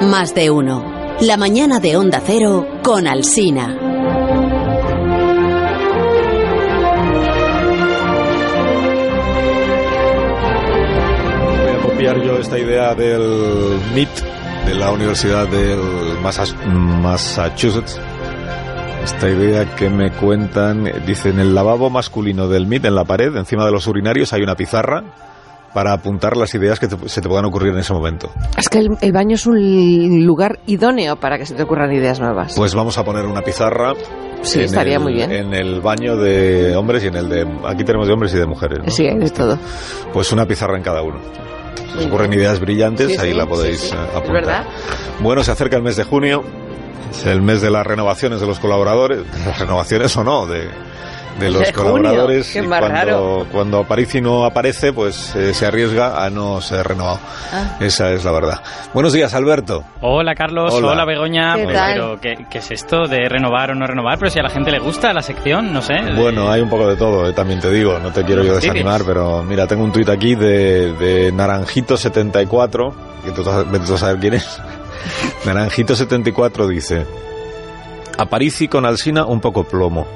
Más de uno. La mañana de Onda Cero con Alsina. Voy a copiar yo esta idea del MIT de la Universidad del Massachusetts. Esta idea que me cuentan, dice, en el lavabo masculino del MIT, en la pared, encima de los urinarios, hay una pizarra para apuntar las ideas que te- se te puedan ocurrir en ese momento. Es que el, el baño es un lugar idóneo para que se te ocurran ideas nuevas. Pues vamos a poner una pizarra. Sí, estaría el- muy bien. En el baño de hombres y en el de... Aquí tenemos de hombres y de mujeres. ¿no? Sí, hay de todo. Pues una pizarra en cada uno. Si os ocurren ideas brillantes, Sí, ahí sí, la podéis sí, eh, apuntar. verdad. Bueno, se acerca el mes de junio, es el mes de las renovaciones de los colaboradores, las renovaciones o no, de, de los De colaboradores. qué y más cuando, raro. cuando Aparici no aparece, pues eh, se arriesga a no ser renovado. Ah. Esa es la verdad. Buenos días, Alberto. Hola Carlos, Hola. hola, Begoña. ¿Qué Pues, tal? Pero ¿qué, qué es esto de renovar o no renovar? Pero si a la gente le gusta la sección, no sé. de- Bueno, hay un poco de todo, eh, también te digo, no te quiero yo ¿Qué desanimar, pero mira, tengo un tuit aquí de, de Naranjito74, que tú, tú a saber quién es. Naranjito74 dice, Aparici con Alsina un poco plomo.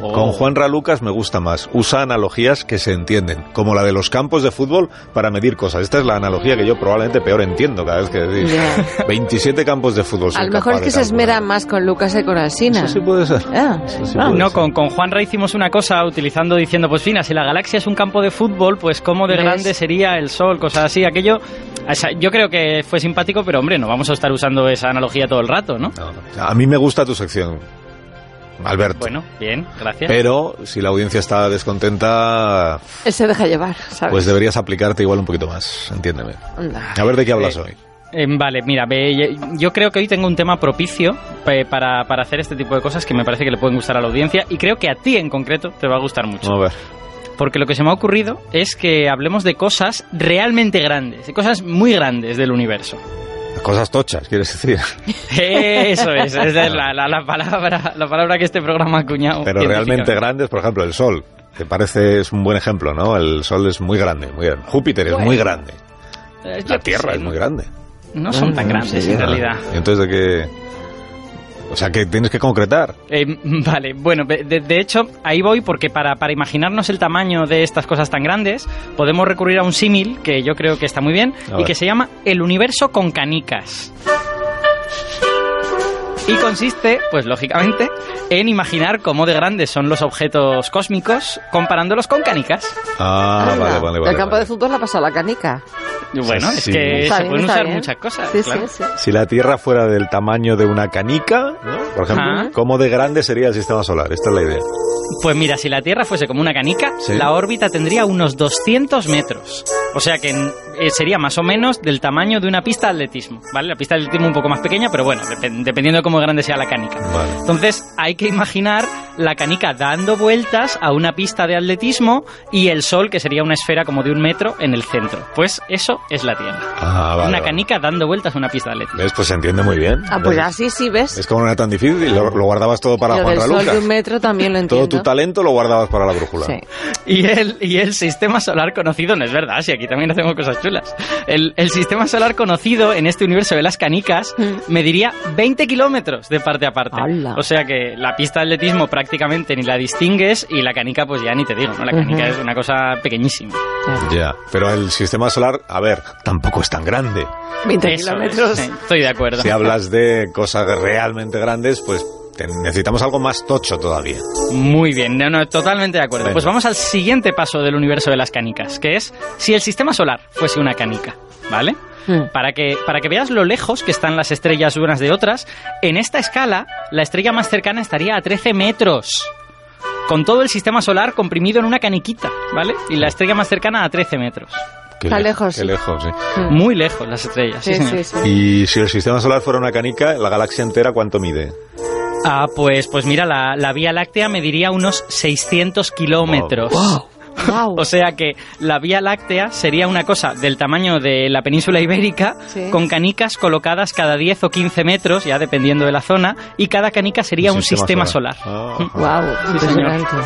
Oh. Con Juan Ralucas me gusta más. Usa analogías que se entienden, como la de los campos de fútbol para medir cosas. Esta es la analogía que yo probablemente peor entiendo cada vez que decís. Ya. 27 campos de fútbol. A lo mejor es que se esmera más con Lucas que con Alsina. Eso sí puede ser. Ah. Sí Ah. puede No, ser. con, con Juanra hicimos una cosa utilizando, diciendo, pues fina, si la galaxia es un campo de fútbol, pues cómo de ¿Ves? grande sería el Sol, cosas así. Aquello, o sea, yo creo que fue simpático, pero hombre, no vamos a estar usando esa analogía todo el rato, ¿no? No, no. A mí me gusta tu sección, Alberto. Bueno, bien, gracias. Pero si la audiencia está descontenta, Él se deja llevar, ¿sabes? pues deberías aplicarte igual un poquito más, entiéndeme. Anda. A ver de qué hablas Eh, hoy. Eh, vale, mira, ve, yo creo que hoy tengo un tema propicio para, para hacer este tipo de cosas que me parece que le pueden gustar a la audiencia y creo que a ti en concreto te va a gustar mucho. A ver. Porque lo que se me ha ocurrido es que hablemos de cosas realmente grandes, de cosas muy grandes del universo. Cosas tochas, quieres decir. Eso es, esa es la, la- la palabra, la palabra que este programa ha acuñado. Pero realmente grandes, por ejemplo, el Sol. Que parece es un buen ejemplo, ¿no? El Sol es muy grande, muy grande. Júpiter es Bueno, muy grande. Eh, La Tierra sé, es muy grande. No son tan Mm, grandes sí, en realidad. ¿Y entonces de qué? O sea, que tienes que concretar. Eh, vale, bueno, de, de hecho, ahí voy porque para, para imaginarnos el tamaño de estas cosas tan grandes, podemos recurrir a un símil que yo creo que está muy bien A y ver. que se llama el universo con canicas. Y consiste, pues lógicamente, en imaginar cómo de grandes son los objetos cósmicos comparándolos con canicas. Ah, Anda. vale, vale, vale. El campo vale. de fútbol la pasado la canica. Bueno, sí. es que Está se bien, pueden usar bien. muchas cosas. Sí, claro. sí, sí. Si la Tierra fuera del tamaño de una canica, ¿no? por ejemplo, Ajá. ¿cómo de grande sería el sistema solar? Esta es la idea. Pues mira, si la Tierra fuese como una canica, Sí. la órbita tendría unos 200 metros. O sea que eh, sería más o menos del tamaño de una pista de atletismo, ¿vale? La pista de atletismo un poco más pequeña, pero bueno, dep- dependiendo de cómo grande sea la canica. Vale. Entonces hay que imaginar la canica dando vueltas a una pista de atletismo y el Sol, que sería una esfera como de un metro, en el centro. Pues eso es la Tierra. Ah, vale, una vale. canica dando vueltas a una pista de atletismo. ¿Ves? Pues se entiende muy bien. Ah, pues ¿Ves? así sí, ¿ves? Es como no era tan difícil, lo, lo guardabas todo para Lo Juan del sol Raluca. de un metro también lo entiendo. Todo tu talento lo guardabas para la brújula. Sí. Y el, y el sistema solar conocido, no es verdad, si aquí también hacemos cosas chulas. El, el sistema solar conocido en este universo de las canicas Mm. mediría 20 kilómetros de parte a parte. ¡Hala! O sea que la pista de atletismo prácticamente ni la distingues y la canica pues ya ni te digo, ¿no? La canica es una cosa pequeñísima. Ya, pero el sistema solar, a ver, tampoco es tan grande. 20 Eso es, kilómetros. estoy de acuerdo. Si hablas de cosas realmente grandes, pues necesitamos algo más tocho todavía. Muy bien, no, no, totalmente de acuerdo. Venga. Pues vamos al siguiente paso del universo de las canicas, que es si el sistema solar fuese una canica, ¿vale? Mm. Para que, para que veas lo lejos que están las estrellas unas de otras, en esta escala, la estrella más cercana estaría a 13 metros. Con todo el sistema solar comprimido en una caniquita, ¿vale? Y la estrella más cercana a 13 metros. qué Está le- lejos, Qué lejos, sí. Muy lejos las estrellas. Sí, Sí, señor. sí, sí. Y si el sistema solar fuera una canica, la galaxia entera, ¿cuánto mide? Ah, pues, pues mira, la, la Vía Láctea mediría unos 600 kilómetros. Wow. O sea que la Vía Láctea sería una cosa del tamaño de la península ibérica, Sí. con canicas colocadas cada 10 o 15 metros, ya dependiendo de la zona, y cada canica sería un sistema, solar. Ah. Wow, impresionante.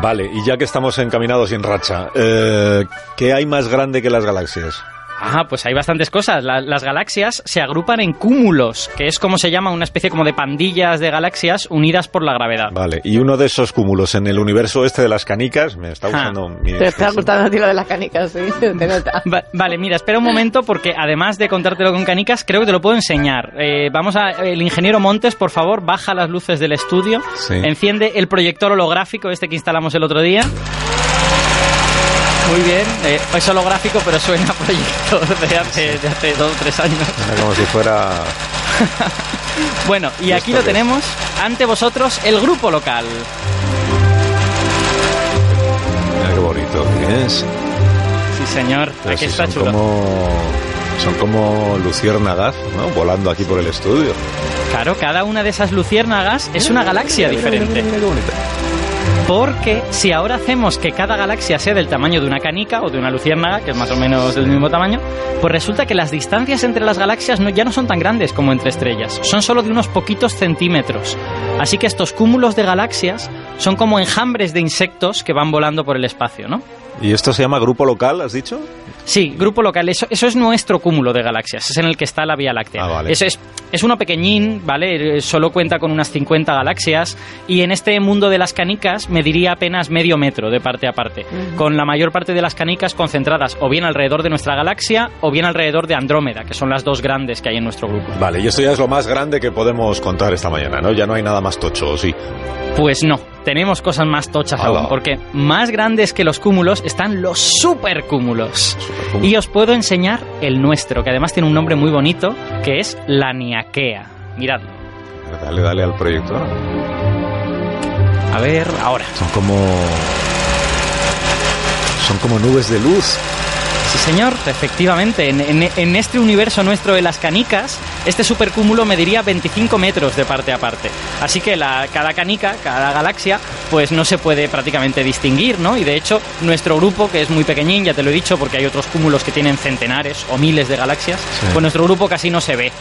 Vale, y ya que estamos encaminados y en racha, eh, ¿qué hay más grande que las galaxias? Ah, pues hay bastantes cosas. La- las galaxias se agrupan en cúmulos, que es como se llama una especie como de pandillas de galaxias unidas por la gravedad. Vale, y uno de esos cúmulos en el universo este de las canicas, me está Ah. gustando mi Te está gustando a ti lo de las canicas, sí, te nota. Va- vale, mira, espera un momento porque además de contártelo con canicas, creo que te lo puedo enseñar. Eh, vamos a... El ingeniero Montes, por favor, baja las luces del estudio, Sí. enciende el proyector holográfico, este que instalamos el otro día. Muy bien, eh, es holográfico pero suena a proyector de hace, de hace dos o tres años. Como si fuera... Bueno, y ¿Y aquí lo tenemos ante vosotros el grupo local. Mira qué bonito que es. Sí, señor, Pero aquí si está son chulo. como... Son como luciérnagas, ¿no? Volando aquí por el estudio. Claro, cada una de esas luciérnagas es una galaxia diferente. Porque si ahora hacemos que cada galaxia sea del tamaño de una canica o de una luciérnaga, que es más o menos del mismo tamaño, pues resulta que las distancias entre las galaxias no- ya no son tan grandes como entre estrellas, son solo de unos poquitos centímetros. Así que estos cúmulos de galaxias son como enjambres de insectos que van volando por el espacio, ¿no? ¿Y esto se llama grupo local, has dicho? Sí, grupo local. Eso, eso es nuestro cúmulo de galaxias. Es en el que está la Vía Láctea. Ah, vale. Eso es, es uno pequeñín, ¿vale? Eh, Solo cuenta con unas 50 galaxias. Y en este mundo de las canicas mediría apenas medio metro de parte a parte. Con la mayor parte de las canicas concentradas o bien alrededor de nuestra galaxia o bien alrededor de Andrómeda, que son las dos grandes que hay en nuestro grupo. Vale, y esto ya es lo más grande que podemos contar esta mañana, ¿no? Ya no hay nada más tocho, ¿o sí? Pues no, tenemos cosas más tochas Ala. aún, porque más grandes que los cúmulos están los supercúmulos. Supercúmulo. Y os puedo enseñar el nuestro, que además tiene un nombre muy bonito, que es la Niaquea. Miradlo. Dale, dale al proyector. A ver, ahora. Son como... Son como nubes de luz. Sí, señor, efectivamente. En, en- en este universo nuestro de las canicas, este supercúmulo mediría 25 metros de parte a parte. Así que la, cada canica, cada galaxia, pues no se puede prácticamente distinguir, ¿no? Y de hecho, nuestro grupo, que es muy pequeñín, ya te lo he dicho, porque hay otros cúmulos que tienen centenares o miles de galaxias, pues nuestro grupo casi no se ve.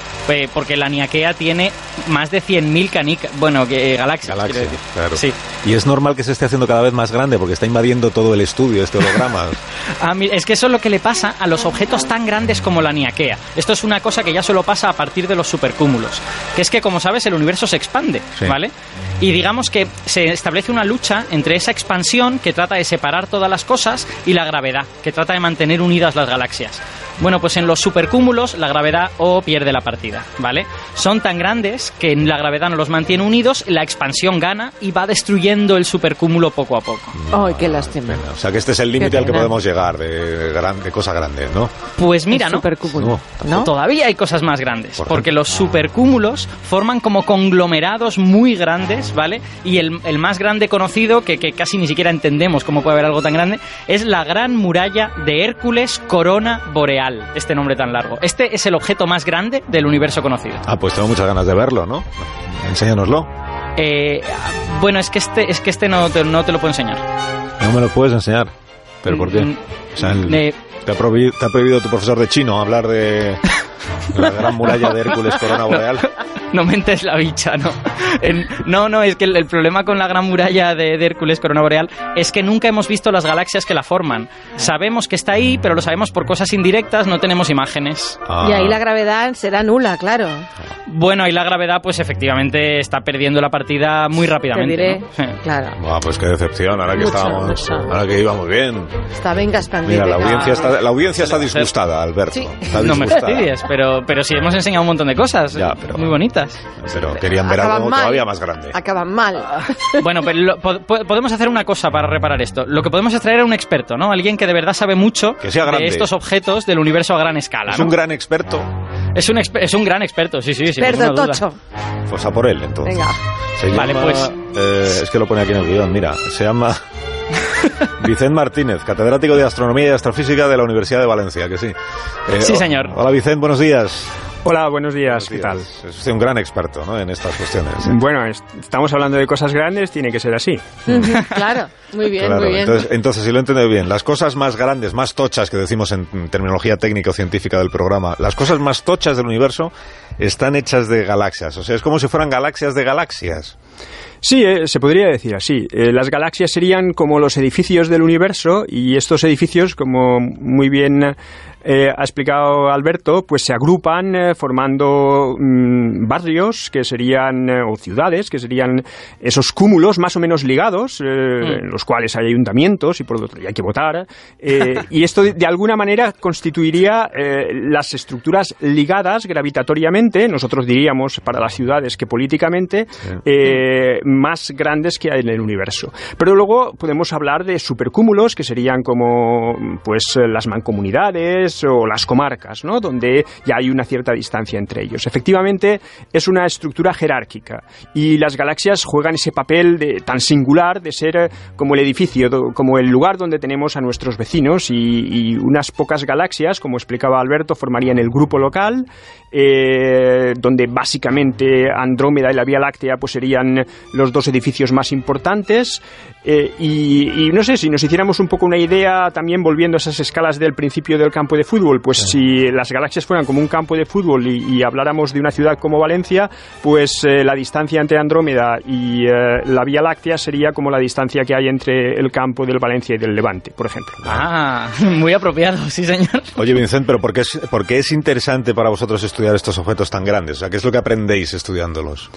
Porque la Niaquea tiene más de 100.000 canicas, bueno, eh, galaxias. Galaxia, decir. claro. Sí. Y es normal que se esté haciendo cada vez más grande porque está invadiendo todo el estudio este holograma. Ah, es que eso es lo que le pasa a los objetos tan grandes como la Niaquea. Esto es una cosa que ya solo pasa a partir de los supercúmulos. Que es que, como sabes, el universo se expande, Sí. ¿vale? Y digamos que se establece una lucha entre esa expansión que trata de separar todas las cosas y la gravedad, que trata de mantener unidas las galaxias. Bueno, pues en los supercúmulos la gravedad o pierde la partida, ¿vale? Son tan grandes que la gravedad no los mantiene unidos, la expansión gana y va destruyendo el supercúmulo poco a poco. Ay, qué lástima. O sea que este es el límite al que podemos llegar de, gran, de cosa grande, ¿no? Pues mira, ¿no? supercúmulo, No. ¿no? Todavía hay cosas más grandes, Por porque los supercúmulos forman como conglomerados muy grandes, ¿vale? Y el, el más grande conocido, que, que casi ni siquiera entendemos cómo puede haber algo tan grande, es la Gran Muralla de Hércules Corona Boreal, este nombre tan largo. Este es el objeto más grande del universo conocido. Ah, pues tengo muchas ganas de verlo, ¿no? Enséñanoslo. Eh, bueno, es que este, es que este no, te, no te lo puedo enseñar. No me lo puedes enseñar. ¿Pero por qué? Mm, O sea, el- eh, ¿te, ha prohibido, te ha prohibido tu profesor de chino hablar de la gran muralla de Hércules Corona Boreal? no mentes la bicha, ¿no? En- no, no, es que el, el problema con la gran muralla de, de Hércules Corona Boreal es que nunca hemos visto las galaxias que la forman. Sabemos que está ahí, pero lo sabemos por cosas indirectas, no tenemos imágenes. Ah. Y ahí la gravedad será nula, claro. Bueno, y la gravedad, pues efectivamente está perdiendo la partida muy Te rápidamente. diré. ¿no? Sí. Claro. Buah, pues qué decepción, ahora que Mucho, estábamos, mucho. ahora que íbamos bien. Está venga. Mira, la audiencia está, la audiencia está disgustada, Alberto. Sí. Está No me disgustada. fastidies, pero, pero sí hemos enseñado un montón de cosas Ya, pero- muy bonitas. Pero querían ver Acaban algo mal. todavía más grande. Acaban mal. Bueno, pero lo- po- po- podemos hacer una cosa para reparar esto. Lo que podemos es traer a un experto, ¿no? Alguien que de verdad sabe mucho Que sea de estos objetos del universo a gran escala. Es ¿no? un gran experto. Es un, exper- es un gran experto, sí, sí, sí. Experto tocho. Pues a por él, entonces. Venga. Se Vale, llama- pues- eh, es que lo pone aquí en el guion, mira. Se llama... Vicente Martínez, catedrático de Astronomía y Astrofísica de la Universidad de Valencia, que sí. Eh, sí, señor. Hola, Vicente, buenos días. Hola, buenos días, ¿qué tal? Es usted un gran experto ¿no? en estas cuestiones. Bueno, estamos hablando de cosas grandes, tiene que ser así. claro, muy bien, muy bien. Entonces, entonces, si lo entiendo bien, las cosas más grandes, más tochas que decimos en terminología técnica o científica del programa, las cosas más tochas del universo están hechas de galaxias. O sea, es como si fueran galaxias de galaxias. Sí, eh, se podría decir así. Eh, las galaxias serían como los edificios del universo y estos edificios, como muy bien eh, ha explicado Alberto, pues se agrupan eh, formando mm, barrios que serían, eh, o ciudades, que serían esos cúmulos más o menos ligados, mm. en los cuales hay ayuntamientos y por lo tanto hay que votar. y esto de, alguna manera constituiría las estructuras ligadas gravitatoriamente, nosotros diríamos para las ciudades que políticamente, más grandes que hay en el universo. Pero luego podemos hablar de supercúmulos, que serían como pues las mancomunidades, o las comarcas, ¿no? donde ya hay una cierta distancia entre ellos. Efectivamente, es una estructura jerárquica y las galaxias juegan ese papel de, tan singular de ser eh, como el edificio, como el lugar donde tenemos a nuestros vecinos y, unas pocas galaxias, como explicaba Alberto, formarían el grupo local, eh, donde básicamente Andrómeda y la Vía Láctea pues, serían los dos edificios más importantes. Eh, y, y, no sé, si nos hiciéramos un poco una idea, también volviendo a esas escalas del principio del campo de de fútbol, pues si las galaxias fueran como un campo de fútbol y, habláramos de una ciudad como Valencia, pues eh, la distancia entre Andrómeda y eh, la Vía Láctea sería como la distancia que hay entre el campo del Valencia y del Levante, por ejemplo. Ah, muy apropiado, sí, señor. Oye, Vincent, pero ¿por qué es, por qué es interesante para vosotros estudiar estos objetos tan grandes? O sea, ¿qué es lo que aprendéis estudiándolos?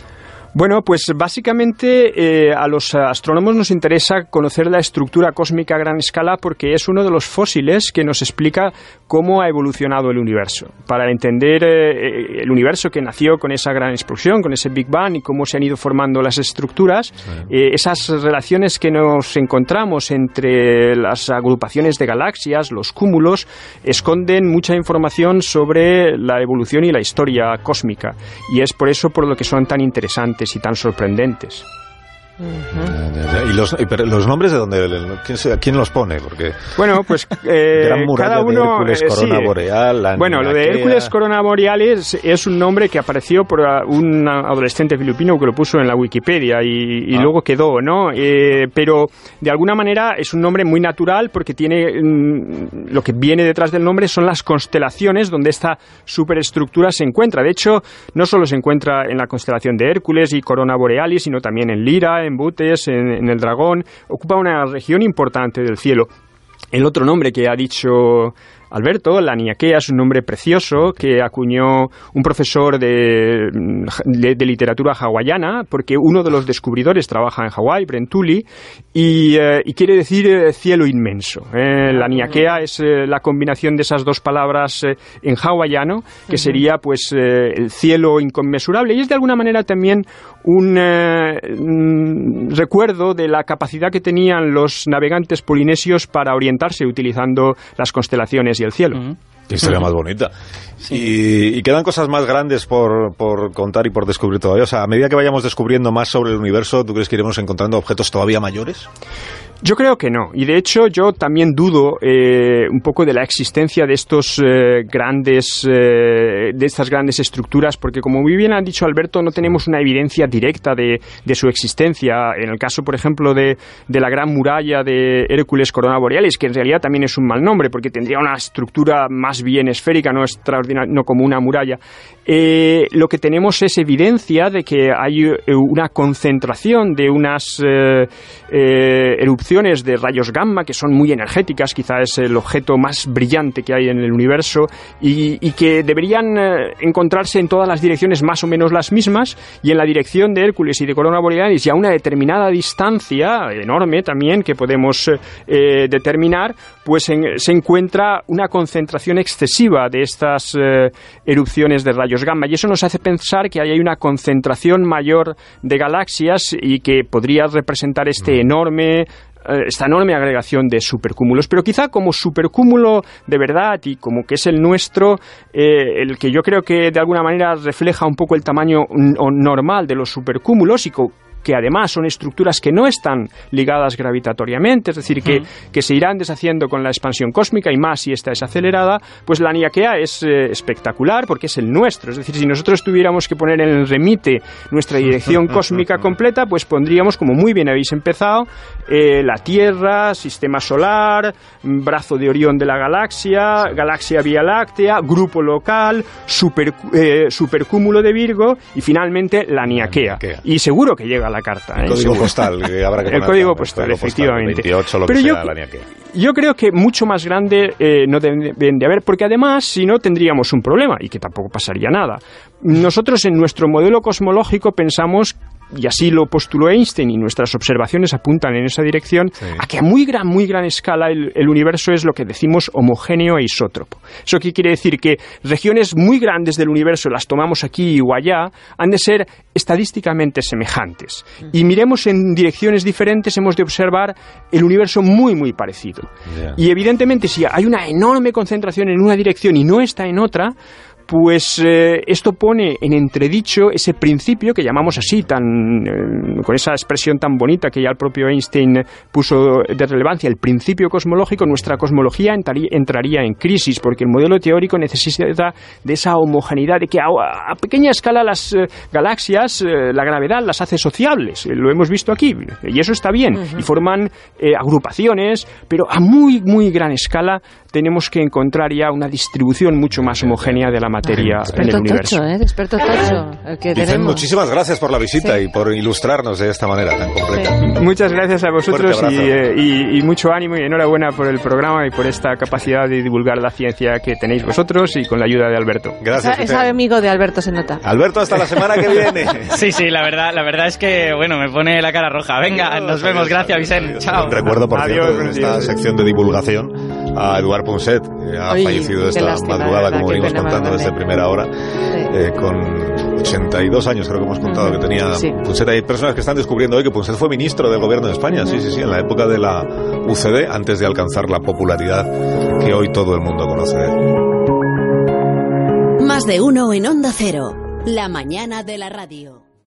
Bueno, pues básicamente eh, a los astrónomos nos interesa conocer la estructura cósmica a gran escala porque es uno de los fósiles que nos explica cómo ha evolucionado el universo. Para entender eh, el universo que nació con esa gran explosión, con ese Big Bang y cómo se han ido formando las estructuras, eh, esas relaciones que nos encontramos entre las agrupaciones de galaxias, los cúmulos, esconden mucha información sobre la evolución y la historia cósmica. Y es por eso por lo que son tan interesantes y tan sorprendentes. ¿Y los, los nombres de dónde? ¿Quién, ¿Quién, los pone? Porque bueno, pues eh, cada uno, de Hércules eh, Corona Boreal. bueno, lo de Hércules Corona Boreal es, un nombre que apareció por un adolescente filipino que lo puso en la Wikipedia y, ah. luego quedó, ¿no? Eh, pero de alguna manera es un nombre muy natural porque tiene mm, lo que viene detrás del nombre son las constelaciones donde esta superestructura se encuentra. De hecho, no solo se encuentra en la constelación de Hércules y Corona Borealis, sino también en Lira en Butes, en, el Dragón, ocupa una región importante del cielo. El otro nombre que ha dicho Alberto, la niaquea es un nombre precioso que acuñó un profesor de, literatura hawaiana, porque uno de los descubridores trabaja en Hawái, Brent Tully, y, eh, quiere decir eh, cielo inmenso. Eh, la niaquea es la combinación de esas dos palabras en hawaiano, que sería pues el cielo inconmensurable, y es de alguna manera también un recuerdo de la capacidad que tenían los navegantes polinesios para orientarse utilizando las constelaciones el cielo. Qué historia más bonita. Y, quedan cosas más grandes por, por, contar y por descubrir todavía. O sea, a medida que vayamos descubriendo más sobre el universo, ¿tú crees que iremos encontrando objetos todavía mayores? Yo creo que no. Y de hecho, yo también dudo eh, un poco de la existencia de estos eh, grandes, eh, de estas grandes estructuras, porque como muy bien ha dicho Alberto, no tenemos una evidencia directa de, su existencia. En el caso, por ejemplo, de, de, la gran muralla de Hércules Corona Borealis, que en realidad también es un mal nombre, porque tendría una estructura más bien esférica, no extraordinaria, no como una muralla. Lo que tenemos es evidencia de que hay una concentración de unas erupciones de rayos gamma que son muy energéticas, quizá es el objeto más brillante que hay en el universo y, que deberían eh, encontrarse en todas las direcciones más o menos las mismas y en la dirección de Hércules y de Corona Borealis y a una determinada distancia enorme también que podemos eh, determinar, pues se encuentra una concentración excesiva de estas eh, erupciones de rayos gamma. Y eso nos hace pensar que hay una concentración mayor de galaxias y que podría representar este enorme eh, esta enorme agregación de supercúmulos, pero quizá como supercúmulo de verdad y como que es el nuestro, eh, el que yo creo que de alguna manera refleja un poco el tamaño normal de los supercúmulos y que además son estructuras que no están ligadas gravitatoriamente, es decir, que, que se irán deshaciendo con la expansión cósmica y más si esta es acelerada, pues la Niaquea es eh, espectacular porque es el nuestro. Es decir, si nosotros tuviéramos que poner en el remite nuestra dirección cósmica completa, pues pondríamos, como muy bien habéis empezado, eh, la Tierra, sistema solar, brazo de Orión de la galaxia, galaxia Vía Láctea, grupo local, super, eh, supercúmulo de Virgo y finalmente la Niaquea. Niaquea. Y seguro que llega a la carta. El ¿eh? código postal que habrá que El poner código también, postal, código efectivamente. 28, lo Pero que yo- sea, la. Yo creo que mucho más grande eh, no deben de haber, porque además, si no, tendríamos un problema y que tampoco pasaría nada. Nosotros en nuestro modelo cosmológico pensamos, y así lo postuló Einstein, y nuestras observaciones apuntan en esa dirección, Sí. a que a muy gran, muy gran escala el, el universo es lo que decimos homogéneo e isótropo. ¿Eso qué quiere decir? Que regiones muy grandes del universo, las tomamos aquí o allá, han de ser estadísticamente semejantes. Y miremos en direcciones diferentes, hemos de observar el universo muy, muy parecido. Y evidentemente, si hay una enorme concentración en una dirección y no está en otra, pues eh, esto pone en entredicho ese principio que llamamos así, tan, eh, con esa expresión tan bonita que ya el propio Einstein puso de relevancia, el principio cosmológico, nuestra cosmología entraría, entraría en crisis, porque el modelo teórico necesita de esa homogeneidad, de que a, a pequeña escala las eh, galaxias, eh, la gravedad las hace sociables, eh, lo hemos visto aquí, y eso está bien, y forman eh, agrupaciones, pero a muy, muy gran escala tenemos que encontrar ya una distribución mucho más homogénea de la materia en el Experto universo. tocho, ¿eh? Experto tocho. El que Dicen tenemos. muchísimas gracias por la visita Sí. y por ilustrarnos de esta manera tan completa. Muchas gracias a vosotros y, eh, y- y mucho ánimo y enhorabuena por el programa y por esta capacidad de divulgar la ciencia que tenéis vosotros y con la ayuda de Alberto. Gracias. Es amigo de Alberto se nota. Alberto, hasta la semana que viene. Sí, sí, la verdad, la verdad es que, bueno, me pone la cara roja. Venga, Adiós, nos vemos. adiós, Gracias, adiós, Vicente. adiós. Chao. Recuerdo, por Adiós, cierto, en buenos esta sección de divulgación a Eduard Punset, que ha Oye, fallecido esta lástima, madrugada, ¿verdad? como venimos contando desde primera hora, Sí. eh, con 82 años creo que hemos contado que tenía Sí. Punset. Hay personas que están descubriendo hoy que Punset fue ministro del gobierno de España, sí, sí, sí, en la época de la UCD, antes de alcanzar la popularidad que hoy todo el mundo conoce. Más de uno en Onda Cero. La mañana de la radio.